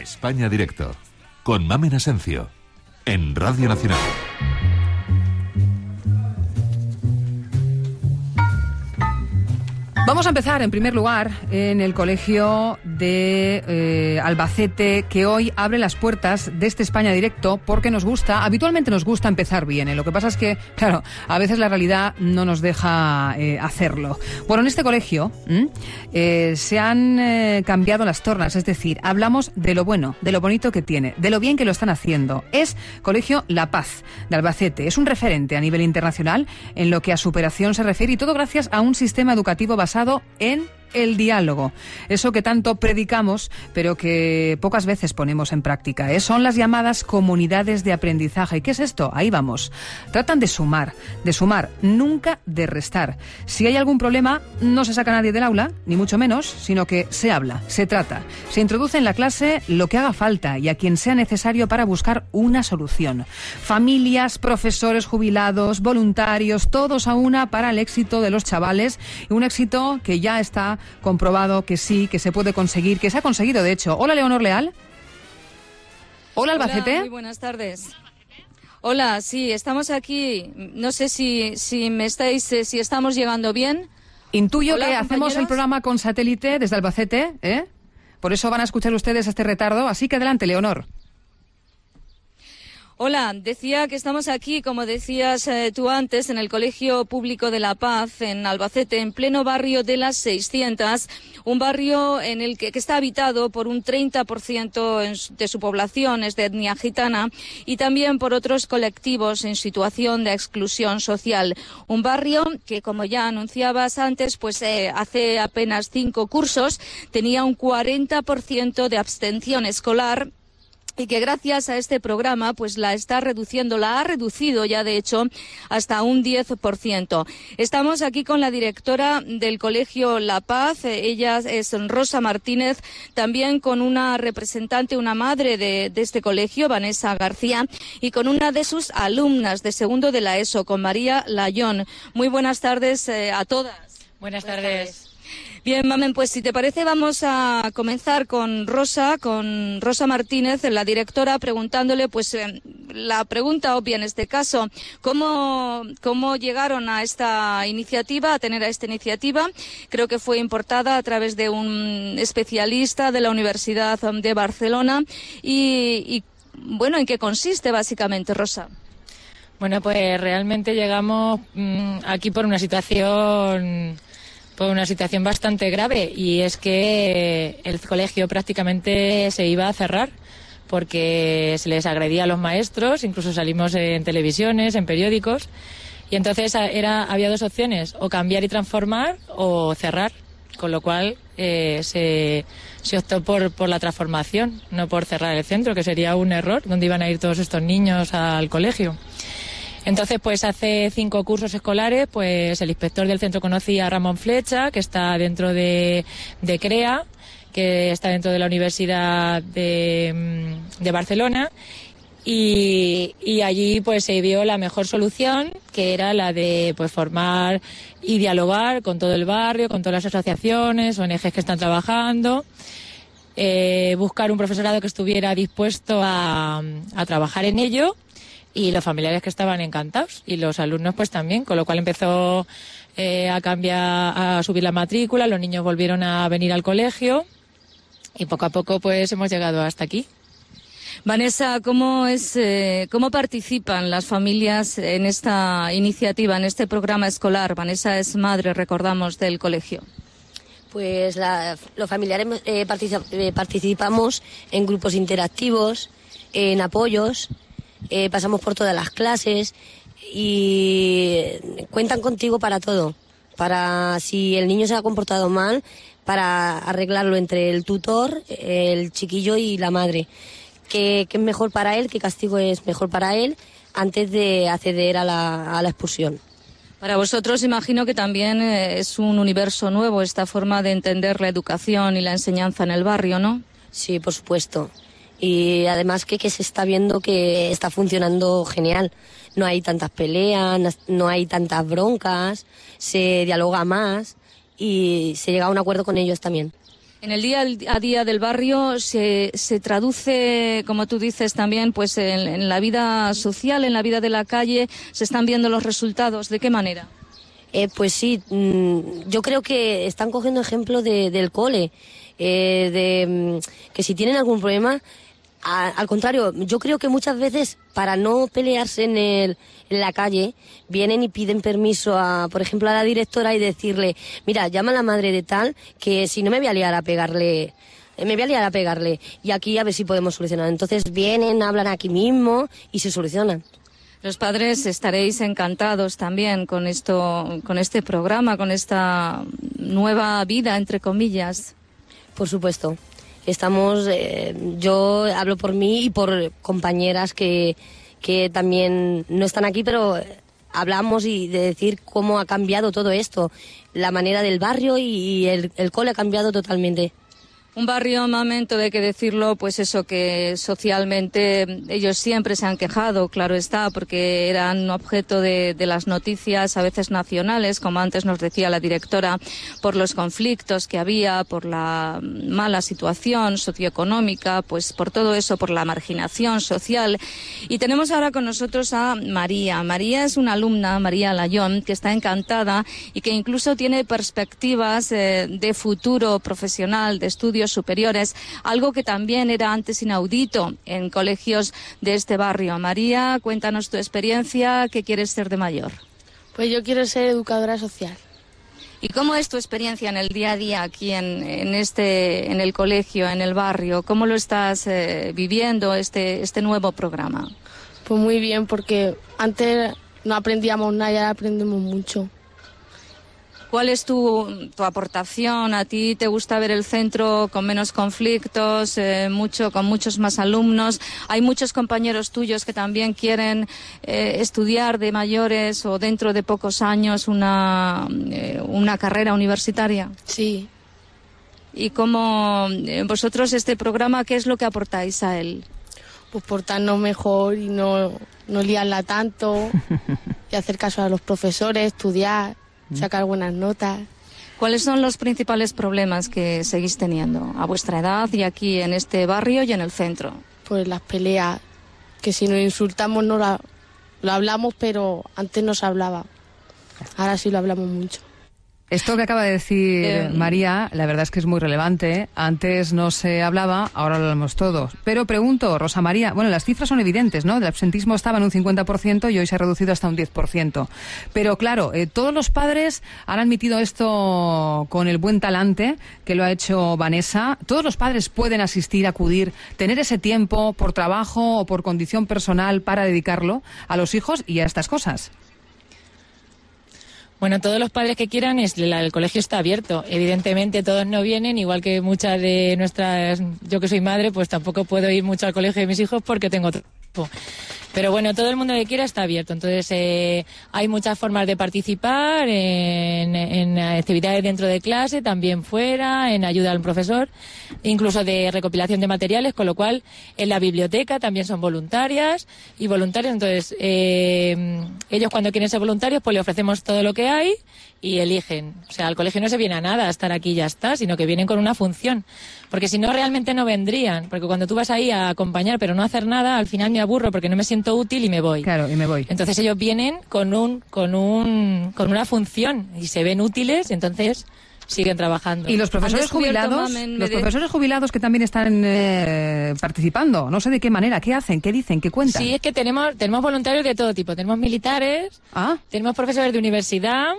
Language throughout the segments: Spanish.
España Directo con Mamen Asencio en Radio Nacional. Vamos a empezar, en primer lugar, en el colegio de eh, Albacete, que hoy abre las puertas de este España Directo porque nos gusta, habitualmente nos gusta empezar bien. ¿eh? Lo que pasa es que, claro, a veces la realidad no nos deja eh, hacerlo. Bueno, en este colegio se han cambiado las tornas, es decir, hablamos de lo bueno, de lo bonito que tiene, de lo bien que lo están haciendo. Es Colegio La Paz de Albacete. Es un referente a nivel internacional en lo que a superación se refiere y todo gracias a un sistema educativo basado en el diálogo. Eso que tanto predicamos, pero que pocas veces ponemos en práctica. ¿eh? Son las llamadas comunidades de aprendizaje. ¿Y qué es esto? Ahí vamos. Tratan de sumar, de sumar, nunca de restar. Si hay algún problema, no se saca nadie del aula, ni mucho menos, sino que se habla, se trata. Se introduce en la clase lo que haga falta y a quien sea necesario para buscar una solución. Familias, profesores jubilados, voluntarios, todos a una para el éxito de los chavales. Un éxito que ya está comprobado que sí, que se puede conseguir, que se ha conseguido de hecho. Hola, Leonor Leal. Hola, Albacete. Hola, muy buenas tardes. Hola, sí, estamos aquí. No sé si, si me estáis, eh, si estamos llegando bien. Intuyo que hacemos el programa con satélite desde Albacete, ¿eh? Por eso van a escuchar ustedes este retardo. Así que adelante, Leonor. Hola, decía que estamos aquí, como decías eh, tú antes, en el Colegio Público de la Paz, en Albacete, en pleno barrio de las 600, un barrio en el que, está habitado por un 30% de su población, es de etnia gitana, y también por otros colectivos en situación de exclusión social. Un barrio que, como ya anunciabas antes, pues eh, hace apenas cinco cursos tenía un 40% de abstención escolar y que gracias a este programa pues la está reduciendo, la ha reducido ya de hecho hasta un 10%. Estamos aquí con la directora del Colegio La Paz, ella es Rosa Martínez, también con una representante, una madre de, este colegio, Vanessa García, y con una de sus alumnas de segundo de la ESO, con María Layón. Muy buenas tardes eh, a todas. Buenas tardes. Bien, Mamen, pues si te parece vamos a comenzar con Rosa, con Rosa Martínez, la directora, preguntándole, pues eh, la pregunta obvia en este caso, ¿cómo, ¿cómo llegaron a esta iniciativa, a tener a esta iniciativa? Creo que fue importada a través de un especialista de la Universidad de Barcelona y, bueno, ¿en qué consiste básicamente, Rosa? Bueno, pues realmente llegamos mm, aquí por una situación fue una situación bastante grave y es que el colegio prácticamente se iba a cerrar porque se les agredía a los maestros, incluso salimos en televisiones, en periódicos, y entonces era, había dos opciones, o cambiar y transformar o cerrar, con lo cual eh, se, se optó por, por la transformación, no por cerrar el centro, que sería un error, donde iban a ir todos estos niños al colegio. Entonces, pues hace cinco cursos escolares, pues el inspector del centro conocía a Ramón Flecha, que está dentro de, CREA, que está dentro de la Universidad de, mm, Barcelona. Y, allí pues se vio la mejor solución que era la de pues formar y dialogar con todo el barrio, con todas las asociaciones, ONGs que están trabajando, eh, buscar un profesorado que estuviera dispuesto a, a trabajar en ello y los familiares que estaban encantados y los alumnos pues también, con lo cual empezó eh, a cambiar, a subir la matrícula, los niños volvieron a venir al colegio y poco a poco pues hemos llegado hasta aquí. Vanessa, ¿cómo, es, eh, ¿cómo participan las familias en esta iniciativa, en este programa escolar? Vanessa es madre, recordamos, del colegio. Pues los familiares eh, participamos en grupos interactivos, en apoyos, eh, pasamos por todas las clases y cuentan contigo para todo. Para si el niño se ha comportado mal, para arreglarlo entre el tutor, el chiquillo y la madre. Que, es mejor para él, qué castigo es mejor para él antes de acceder a la, a la expulsión. Para vosotros imagino que también eh, es un universo nuevo esta forma de entender la educación y la enseñanza en el barrio, ¿no? Sí, por supuesto. Y además que, que se está viendo que está funcionando genial. No hay tantas peleas, no hay tantas broncas, se dialoga más y se llega a un acuerdo con ellos también. En el día a día del barrio se, se traduce, como tú dices también, pues en, la vida social, en la vida de la calle, se están viendo los resultados. ¿De qué manera? Eh, pues sí, mm, yo creo que están cogiendo ejemplo del cole, eh, de mm, que si tienen algún problema al contrario, yo creo que muchas veces para no pelearse en, el, en la calle vienen y piden permiso a, por ejemplo, a la directora y decirle, mira, llama a la madre de tal que si no me voy a liar a pegarle, eh, me voy a liar a pegarle y aquí a ver si podemos solucionar. Entonces vienen, hablan aquí mismo y se solucionan. Los padres estaréis encantados también con esto, con este programa, con esta nueva vida entre comillas. Por supuesto estamos, eh, yo hablo por mí y por compañeras que, que también no están aquí, pero hablamos y de decir cómo ha cambiado todo esto, la manera del barrio y el, el cole ha cambiado totalmente. Un barrio, momento de que decirlo, pues eso que socialmente ellos siempre se han quejado, claro está, porque eran objeto de, las noticias a veces nacionales, como antes nos decía la directora, por los conflictos que había, por la mala situación socioeconómica, pues por todo eso, por la marginación social. Y tenemos ahora con nosotros a María. María es una alumna, María Layón, que está encantada y que incluso tiene perspectivas eh, de futuro profesional, de estudio superiores, algo que también era antes inaudito en colegios de este barrio. María, cuéntanos tu experiencia, ¿qué quieres ser de mayor? Pues yo quiero ser educadora social. ¿Y cómo es tu experiencia en el día a día aquí en, este, en el colegio, en el barrio? ¿Cómo lo estás eh, viviendo este, este nuevo programa? Pues muy bien, porque antes no aprendíamos nada y ahora aprendemos mucho. ¿Cuál es tu, tu, aportación? ¿A ti te gusta ver el centro con menos conflictos, eh, mucho, con muchos más alumnos? ¿Hay muchos compañeros tuyos que también quieren eh, estudiar de mayores o dentro de pocos años una, eh, una carrera universitaria? Sí. ¿Y cómo vosotros este programa, qué es lo que aportáis a él? Pues portarnos mejor y no, no liarla tanto y hacer caso a los profesores, estudiar sacar buenas notas. ¿Cuáles son los principales problemas que seguís teniendo a vuestra edad y aquí en este barrio y en el centro? Pues las peleas, que si nos insultamos no la, lo hablamos, pero antes no se hablaba. Ahora sí lo hablamos mucho. Esto que acaba de decir eh, María, la verdad es que es muy relevante. Antes no se hablaba, ahora lo hablamos todos. Pero pregunto, Rosa María, bueno, las cifras son evidentes, ¿no? El absentismo estaba en un 50% y hoy se ha reducido hasta un 10%. Pero claro, eh, todos los padres han admitido esto con el buen talante que lo ha hecho Vanessa. Todos los padres pueden asistir, acudir, tener ese tiempo por trabajo o por condición personal para dedicarlo a los hijos y a estas cosas. Bueno, todos los padres que quieran, el colegio está abierto. Evidentemente todos no vienen, igual que muchas de nuestras, yo que soy madre, pues tampoco puedo ir mucho al colegio de mis hijos porque tengo otro pero bueno, todo el mundo que quiera está abierto. Entonces, eh, hay muchas formas de participar en, actividades dentro de clase, también fuera, en ayuda al profesor, incluso de recopilación de materiales, con lo cual en la biblioteca también son voluntarias y voluntarios. Entonces, eh, ellos cuando quieren ser voluntarios, pues le ofrecemos todo lo que hay y eligen. O sea, al colegio no se viene a nada a estar aquí y ya está, sino que vienen con una función. Porque si no, realmente no vendrían. Porque cuando tú vas ahí a acompañar pero no hacer nada, al final me aburro porque no me siento útil y me voy. Claro, y me voy. Entonces ellos vienen con un, con un, con una función y se ven útiles, entonces siguen trabajando. Y los profesores jubilados, los profesores jubilados que también están eh, participando, no sé de qué manera, qué hacen, qué dicen, qué cuentan. Sí, es que tenemos tenemos voluntarios de todo tipo, tenemos militares, ah. tenemos profesores de universidad,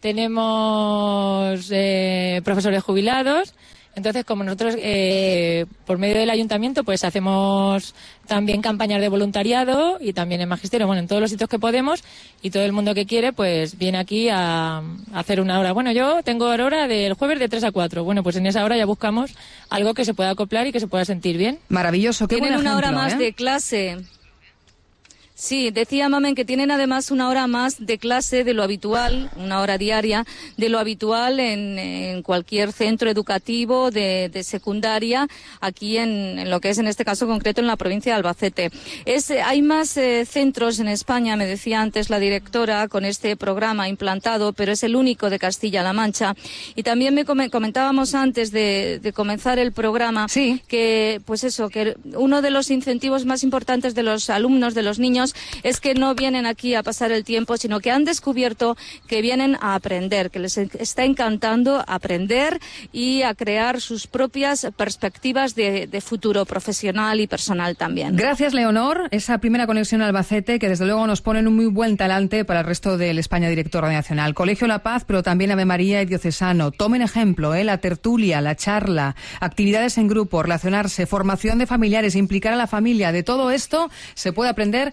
tenemos eh, profesores jubilados. Entonces, como nosotros, eh, por medio del ayuntamiento, pues hacemos también campañas de voluntariado y también en magisterio, bueno, en todos los sitios que podemos y todo el mundo que quiere, pues viene aquí a, hacer una hora. Bueno, yo tengo hora del jueves de 3 a 4. Bueno, pues en esa hora ya buscamos algo que se pueda acoplar y que se pueda sentir bien. Maravilloso, qué Tienen buen una hora más ¿eh? de clase. Sí, decía Mamen que tienen además una hora más de clase de lo habitual, una hora diaria, de lo habitual en, en cualquier centro educativo de, de secundaria, aquí en, en lo que es en este caso concreto en la provincia de Albacete. Es, hay más eh, centros en España, me decía antes la directora, con este programa implantado, pero es el único de Castilla-La Mancha. Y también me come- comentábamos antes de, de comenzar el programa Sí. que, pues eso, que uno de los incentivos más importantes de los alumnos, de los niños, es que no vienen aquí a pasar el tiempo, sino que han descubierto que vienen a aprender, que les está encantando aprender y a crear sus propias perspectivas de, futuro profesional y personal también. Gracias, Leonor. Esa primera conexión Albacete, que desde luego nos pone un muy buen talante para el resto del España Director Nacional. Colegio La Paz, pero también Ave María y Diocesano. Tomen ejemplo, ¿eh? la tertulia, la charla, actividades en grupo, relacionarse, formación de familiares, implicar a la familia. De todo esto se puede aprender